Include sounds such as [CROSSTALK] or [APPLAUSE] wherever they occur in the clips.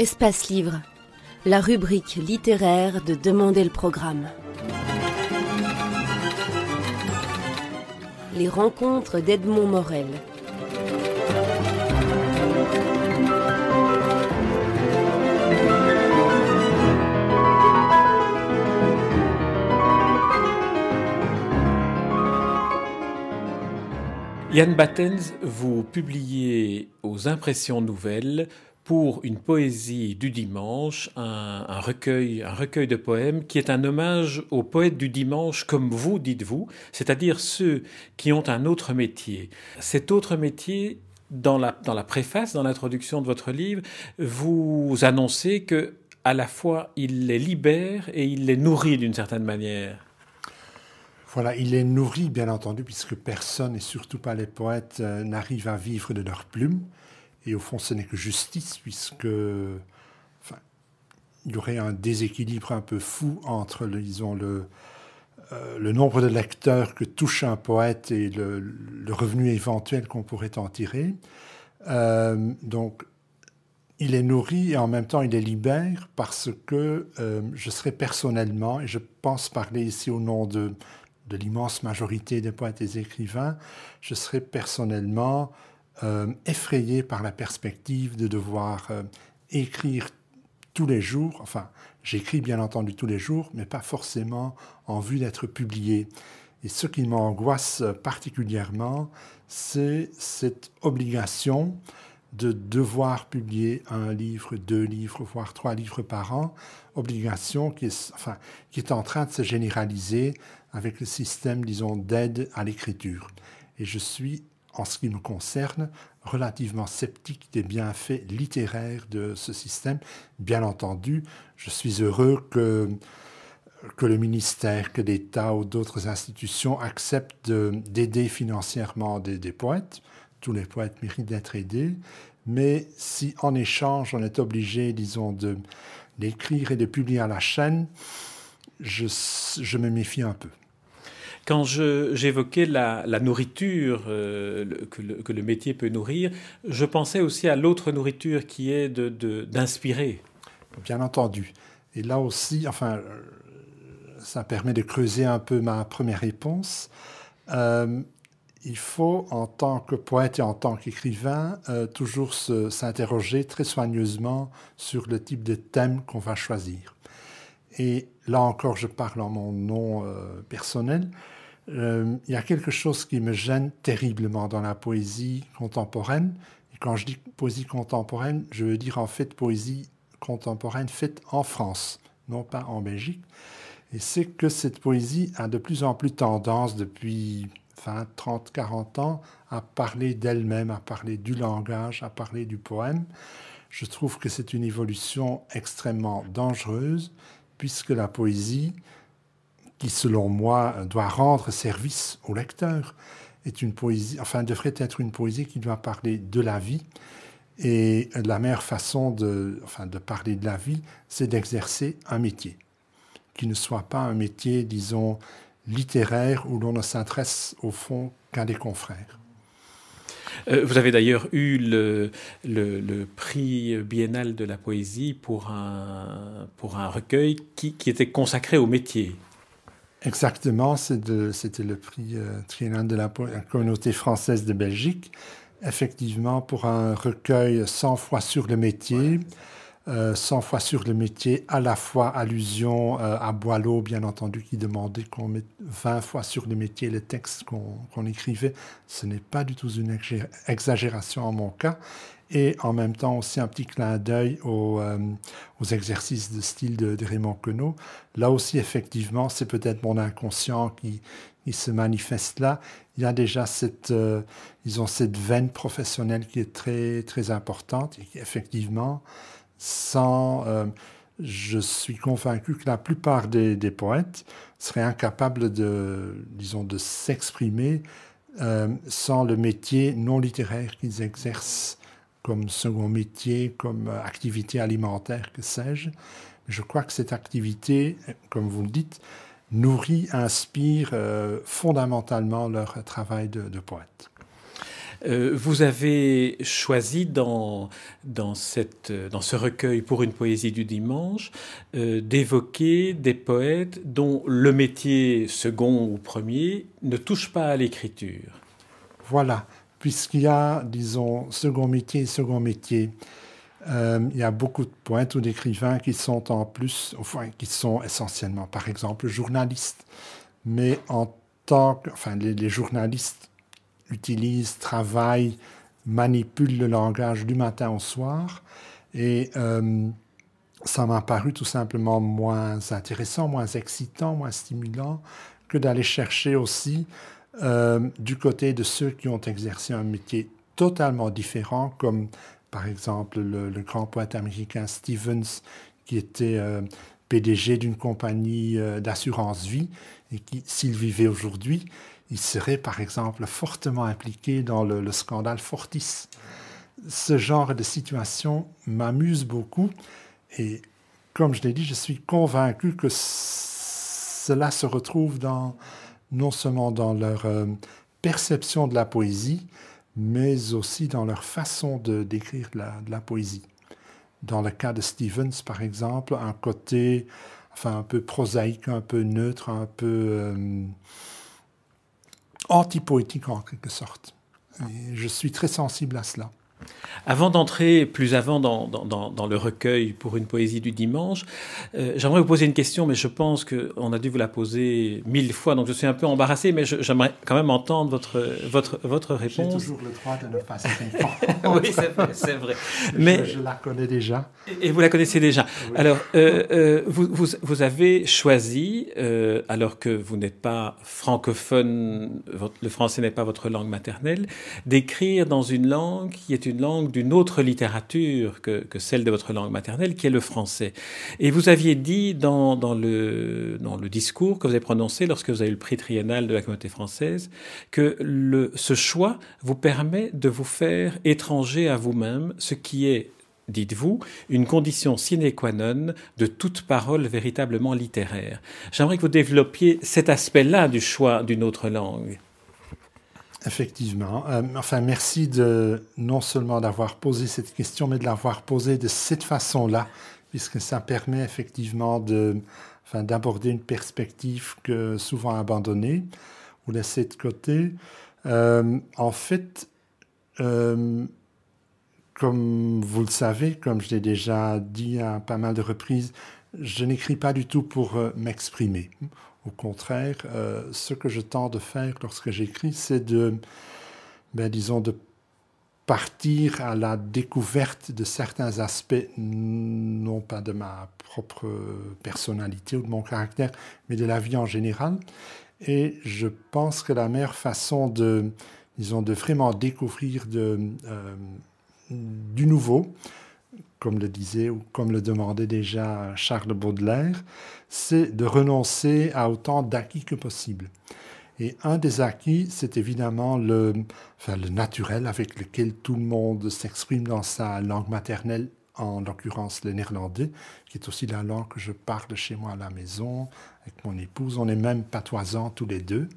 Espace Livre, la rubrique littéraire de Demander le programme. Les rencontres d'Edmond Morel. Yann Battens, vous publiez aux Impressions Nouvelles pour une poésie du dimanche, un, recueil, un recueil de poèmes qui est un hommage aux poètes du dimanche comme vous, dites-vous, c'est-à-dire ceux qui ont un autre métier. Cet autre métier, dans la, dans la préface, dans l'introduction de votre livre, vous annoncez que à la fois il les libère et il les nourrit d'une certaine manière. Voilà, il les nourrit bien entendu, puisque personne, et surtout pas les poètes, euh, n'arrive à vivre de leurs plumes. Et au fond, ce n'est que justice, puisque enfin, il y aurait un déséquilibre un peu fou entre, disons, le, euh, le nombre de lecteurs que touche un poète et le, le revenu éventuel qu'on pourrait en tirer. Euh, donc, il est nourri et en même temps il est libère parce que euh, je serai personnellement, et je pense parler ici au nom de, de l'immense majorité des poètes et des écrivains, je serai personnellement euh, effrayé par la perspective de devoir euh, écrire tous les jours, enfin j'écris bien entendu tous les jours, mais pas forcément en vue d'être publié. Et ce qui m'angoisse particulièrement, c'est cette obligation de devoir publier un livre, deux livres, voire trois livres par an, obligation qui est, enfin, qui est en train de se généraliser avec le système, disons, d'aide à l'écriture. Et je suis en ce qui me concerne, relativement sceptique des bienfaits littéraires de ce système. Bien entendu, je suis heureux que, que le ministère, que l'État ou d'autres institutions acceptent d'aider financièrement des, poètes. Tous les poètes méritent d'être aidés. Mais si en échange, on est obligé, disons, d'écrire et de publier à la chaîne, je, je me méfie un peu. Quand j'évoquais la, nourriture euh, que, le, métier peut nourrir, je pensais aussi à l'autre nourriture qui est d'inspirer. De, Bien entendu. Et là aussi, enfin, euh, ça permet de creuser un peu ma première réponse. Euh, il faut, en tant que poète et en tant qu'écrivain, toujours s'interroger très soigneusement sur le type de thème qu'on va choisir. Et là encore, je parle en mon nom personnel. Euh, il y a quelque chose qui me gêne terriblement dans la poésie contemporaine. Et quand je dis poésie contemporaine, je veux dire en fait poésie contemporaine faite en France, non pas en Belgique. Et c'est que cette poésie a de plus en plus tendance depuis 20, 30, 40 ans à parler d'elle-même, à parler du langage, à parler du poème. Je trouve que c'est une évolution extrêmement dangereuse puisque la poésie, qui, selon moi, doit rendre service au lecteur, est une poésie, enfin, devrait être une poésie qui doit parler de la vie. Et la meilleure façon de, enfin, de parler de la vie, c'est d'exercer un métier, qui ne soit pas un métier, disons, littéraire où l'on ne s'intéresse au fond qu'à des confrères. Euh, vous avez d'ailleurs eu le, prix biennal de la poésie pour un, pour un recueil qui était consacré au métier. Exactement, c'était le prix euh, triennal de la, communauté française de Belgique. Effectivement, pour un recueil 100 fois sur le métier, 100 euh, fois sur le métier, à la fois allusion euh, à Boileau, bien entendu, qui demandait qu'on mette 20 fois sur le métier les textes qu'on écrivait. Ce n'est pas du tout une exagération en mon cas et en même temps aussi un petit clin d'œil aux, euh, exercices de style de, Raymond Queneau. Là aussi, effectivement, c'est peut-être mon inconscient qui, qui, se manifeste là. Il y a déjà cette, euh, ils ont cette veine professionnelle qui est très, très importante et effectivement, sans, euh, je suis convaincu que la plupart des, des, poètes seraient incapables de, disons, de s'exprimer sans le métier non littéraire qu'ils exercent comme second métier, comme euh, activité alimentaire, que sais-je. Je crois que cette activité, comme vous le dites, nourrit, inspire euh, fondamentalement leur travail de, poète. Euh, vous avez choisi dans, dans, cette, dans ce recueil pour une poésie du dimanche euh, d'évoquer des poètes dont le métier second ou premier ne touche pas à l'écriture. Voilà, puisqu'il y a, disons, second métier second métier. Euh, il y a beaucoup de poètes ou d'écrivains qui sont en plus, enfin, qui sont essentiellement, par exemple, journalistes. Mais en tant que, enfin, les, journalistes utilisent, travaillent, manipulent le langage du matin au soir. Et euh, ça m'a paru tout simplement moins intéressant, moins excitant, moins stimulant que d'aller chercher aussi euh, du côté de ceux qui ont exercé un métier totalement différent, comme par exemple le, grand poète américain Stevens, qui était euh, PDG d'une compagnie euh, d'assurance vie, et qui, s'il vivait aujourd'hui, il serait par exemple fortement impliqué dans le, scandale Fortis. Ce genre de situation m'amuse beaucoup, et comme je l'ai dit, je suis convaincu que cela se retrouve dans, non seulement dans leur euh, perception de la poésie, mais aussi dans leur façon de d'écrire de la, poésie. Dans le cas de Stevens, par exemple, un côté enfin, un peu prosaïque, un peu neutre, un peu euh, antipoétique en quelque sorte. Je suis très sensible à cela. Avant d'entrer plus avant dans, dans, le recueil pour une poésie du dimanche, euh, j'aimerais vous poser une question, mais je pense qu'on a dû vous la poser mille fois, donc je suis un peu embarrassé, mais j'aimerais quand même entendre votre, votre, votre réponse. J'ai toujours le droit de ne pas [LAUGHS] Oui, c'est vrai. Mais, je, la connais déjà. Et vous la connaissez déjà. Alors, euh, euh, vous, vous, vous, avez choisi, alors que vous n'êtes pas francophone, le français n'est pas votre langue maternelle, d'écrire dans une langue qui est une une langue d'une autre littérature que, celle de votre langue maternelle, qui est le français. Et vous aviez dit dans, le, dans le discours que vous avez prononcé lorsque vous avez eu le prix triennal de la communauté française, que le, ce choix vous permet de vous faire étranger à vous-même, ce qui est dites-vous, une condition sine qua non de toute parole véritablement littéraire. J'aimerais que vous développiez cet aspect-là du choix d'une autre langue. Effectivement. Euh, enfin, merci non seulement d'avoir posé cette question, mais de l'avoir posée de cette façon-là, puisque ça permet effectivement d'aborder une perspective que souvent abandonnée ou laissée de côté. Euh, en fait, euh, comme vous le savez, comme je l'ai déjà dit à pas mal de reprises, je n'écris pas du tout pour m'exprimer. Au contraire, euh, ce que je tente de faire lorsque j'écris, c'est de, ben, disons, partir à la découverte de certains aspects, non pas de ma propre personnalité ou de mon caractère, mais de la vie en général. Et je pense que la meilleure façon de, disons, de vraiment découvrir euh, du nouveau, comme le disait ou comme le demandait déjà Charles Baudelaire, c'est de renoncer à autant d'acquis que possible. Et un des acquis, c'est évidemment le, enfin, le naturel avec lequel tout le monde s'exprime dans sa langue maternelle, en l'occurrence le néerlandais, qui est aussi la langue que je parle chez moi à la maison, avec mon épouse. On est même patoisants tous les deux,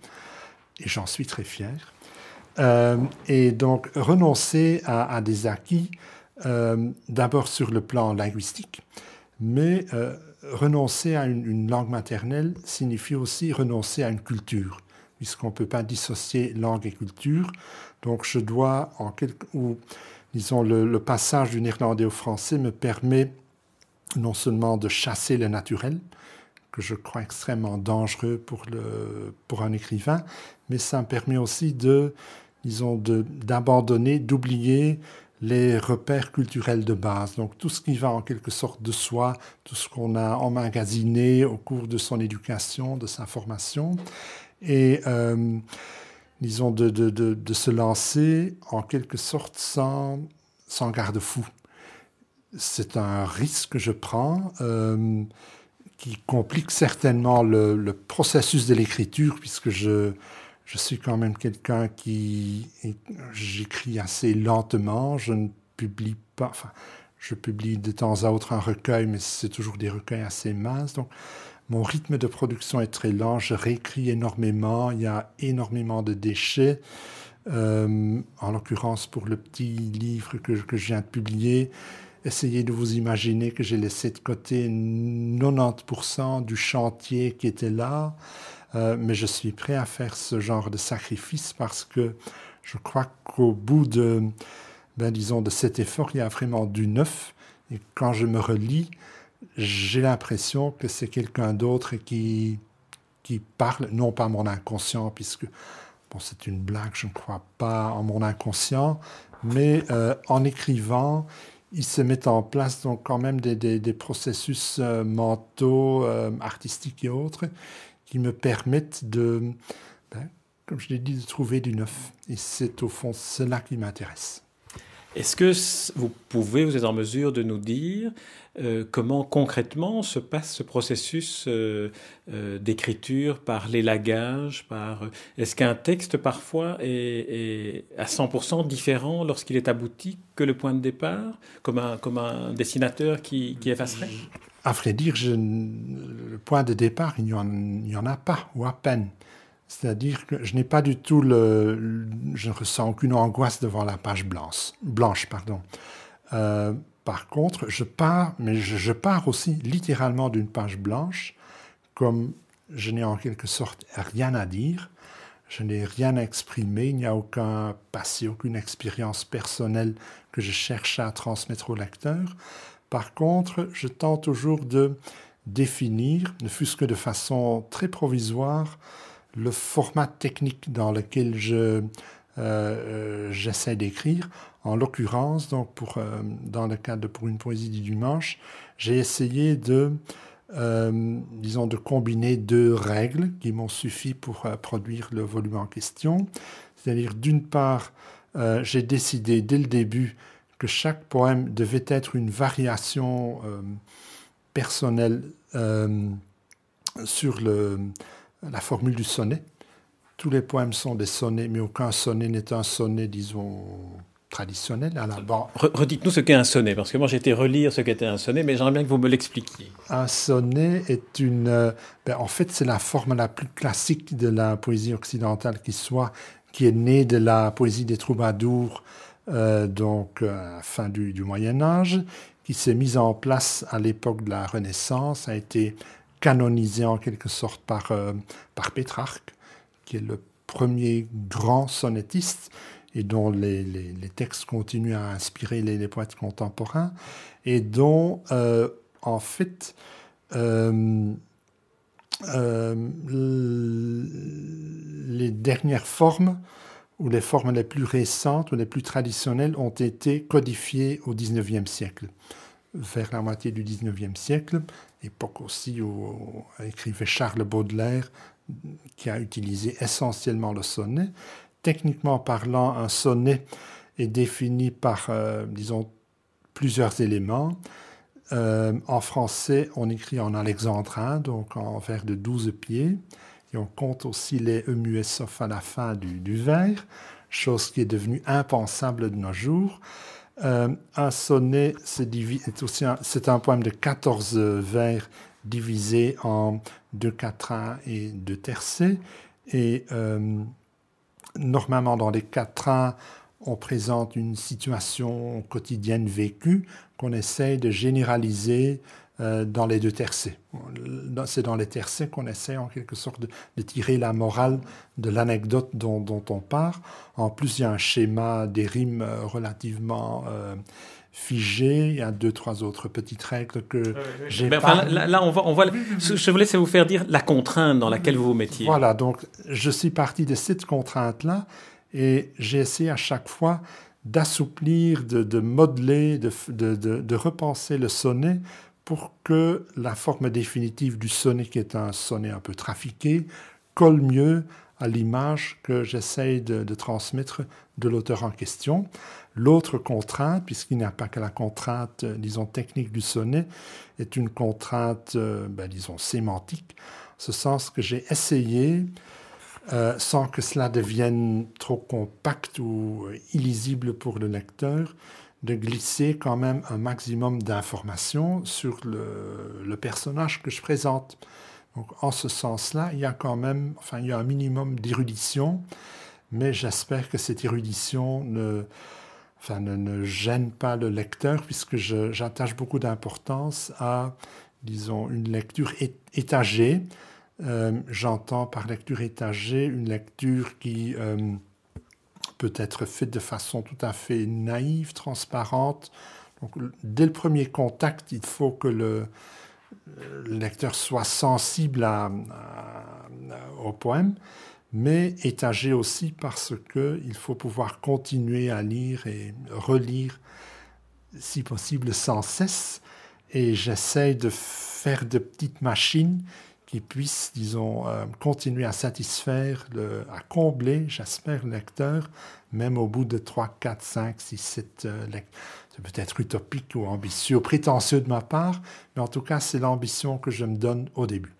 et j'en suis très fier. Euh, et donc, renoncer à, à des acquis, euh, d'abord sur le plan linguistique, mais euh, renoncer à une, langue maternelle signifie aussi renoncer à une culture, puisqu'on ne peut pas dissocier langue et culture. Donc je dois, ou disons le, passage du néerlandais au français me permet non seulement de chasser le naturel, que je crois extrêmement dangereux pour, le, pour un écrivain, mais ça me permet aussi de, disons, d'abandonner, d'oublier les repères culturels de base, donc tout ce qui va en quelque sorte de soi, tout ce qu'on a emmagasiné au cours de son éducation, de sa formation, et euh, disons de, de, de, se lancer en quelque sorte sans, sans garde-fou. C'est un risque que je prends. Euh, qui complique certainement le, le processus de l'écriture, puisque je, je suis quand même quelqu'un qui j'écris assez lentement. Je ne publie pas. Enfin, je publie de temps à autre un recueil, mais c'est toujours des recueils assez minces. Donc, mon rythme de production est très lent. Je réécris énormément. Il y a énormément de déchets. en l'occurrence pour le petit livre que, je viens de publier, essayez de vous imaginer que j'ai laissé de côté 90% du chantier qui était là, mais je suis prêt à faire ce genre de sacrifice parce que je crois qu'au bout de, ben, disons, de cet effort, il y a vraiment du neuf. Et quand je me relis, j'ai l'impression que c'est quelqu'un d'autre qui, qui parle, non pas mon inconscient, puisque bon, c'est une blague, je ne crois pas en mon inconscient, mais euh, en écrivant, il se met en place donc quand même des, des, processus euh, mentaux, euh, artistiques et autres, qui me permettent de, ben, comme je l'ai dit, de trouver du neuf. Et c'est au fond cela qui m'intéresse. Est-ce que vous pouvez, vous êtes en mesure de nous dire euh, comment concrètement se passe ce processus euh, euh, d'écriture par l'élagage par... Est-ce qu'un texte parfois est, à 100% différent lorsqu'il est abouti que le point de départ, comme un, comme un dessinateur qui, qui effacerait À vrai dire, le point de départ, il n'y en, a pas, ou à peine. C'est-à-dire que je n'ai pas du tout je ne ressens aucune angoisse devant la page blanche. Euh, par contre, je pars, mais je, pars aussi littéralement d'une page blanche, comme je n'ai en quelque sorte rien à dire, je n'ai rien à exprimer, il n'y a aucun passé, aucune expérience personnelle que je cherche à transmettre au lecteur. Par contre, je tente toujours de définir, ne fût-ce que de façon très provisoire, le format technique dans lequel euh, euh, j'essaie d'écrire. En l'occurrence, donc pour, euh, dans le cadre de Pour une poésie du dimanche, j'ai essayé de, de combiner deux règles qui m'ont suffi pour produire le volume en question. C'est-à-dire, d'une part, j'ai décidé dès le début que chaque poème devait être une variation personnelle sur le, la formule du sonnet. Tous les poèmes sont des sonnets, mais aucun sonnet n'est un sonnet, disons, traditionnel. Alors, Redites-nous ce qu'est un sonnet, parce que moi j'ai été relire ce qu'était un sonnet, mais j'aimerais bien que vous me l'expliquiez. Un sonnet est une... Euh, ben, en fait, c'est la forme la plus classique de la poésie occidentale qui soit, qui est née de la poésie des troubadours, euh, donc à euh, fin du, Moyen Âge, qui s'est mise en place à l'époque de la Renaissance, a été canonisé en quelque sorte par, euh, par Pétrarque, qui est le premier grand sonnettiste et dont les, les, textes continuent à inspirer les, poètes contemporains, et dont, euh, en fait, euh, les dernières formes, ou les formes les plus récentes ou les plus traditionnelles, ont été codifiées au XIXe siècle vers la moitié du XIXe siècle, époque aussi où, écrivait Charles Baudelaire, qui a utilisé essentiellement le sonnet. Techniquement parlant, un sonnet est défini par, euh, disons, plusieurs éléments. Euh, en français, on écrit en alexandrin, donc en vers de 12 pieds, et on compte aussi les e muets sauf à la fin du, du vers, chose qui est devenue impensable de nos jours. Euh, un sonnet, c'est un, poème de 14 vers divisé en deux quatrains et deux tercets. Et euh, normalement, dans les quatrains, on présente une situation quotidienne vécue qu'on essaye de généraliser euh, dans les deux tercets. C'est dans les tercets qu'on essaie en quelque sorte de, tirer la morale de l'anecdote dont, on part. En plus, il y a un schéma des rimes euh, relativement euh, figé. Il y a deux, trois autres petites règles que j'ai pas... là, on voit, on voit, je vous laisse vous faire dire la contrainte dans laquelle vous vous mettiez. Voilà, donc je suis parti de cette contrainte-là et j'ai essayé à chaque fois d'assouplir, de, modeler, de, de, repenser le sonnet pour que la forme définitive du sonnet, qui est un sonnet un peu trafiqué, colle mieux à l'image que j'essaye de, transmettre de l'auteur en question. L'autre contrainte, puisqu'il n'y a pas que la contrainte, euh, disons, technique du sonnet, est une contrainte, euh, ben, disons, sémantique, ce sens que j'ai essayé, euh, sans que cela devienne trop compact ou illisible pour le lecteur, de glisser quand même un maximum d'informations sur le, personnage que je présente. Donc, en ce sens-là, il y a quand même, enfin, il y a un minimum d'érudition, mais j'espère que cette érudition ne, enfin, ne, gêne pas le lecteur, puisque j'attache beaucoup d'importance à, disons, une lecture étagée. Euh, j'entends par lecture étagée une lecture qui euh, peut être faite de façon tout à fait naïve, transparente. Donc, dès le premier contact, il faut que le, lecteur soit sensible au poème mais étagé aussi parce qu'il faut pouvoir continuer à lire et relire, si possible, sans cesse. Et j'essaie de faire de petites machines qui puissent, disons, euh, continuer à satisfaire, à combler, j'espère, le lecteur, même au bout de 3, 4, 5, 6, 7 lecteurs. C'est peut-être utopique ou ambitieux, prétentieux de ma part, mais en tout cas, c'est l'ambition que je me donne au début.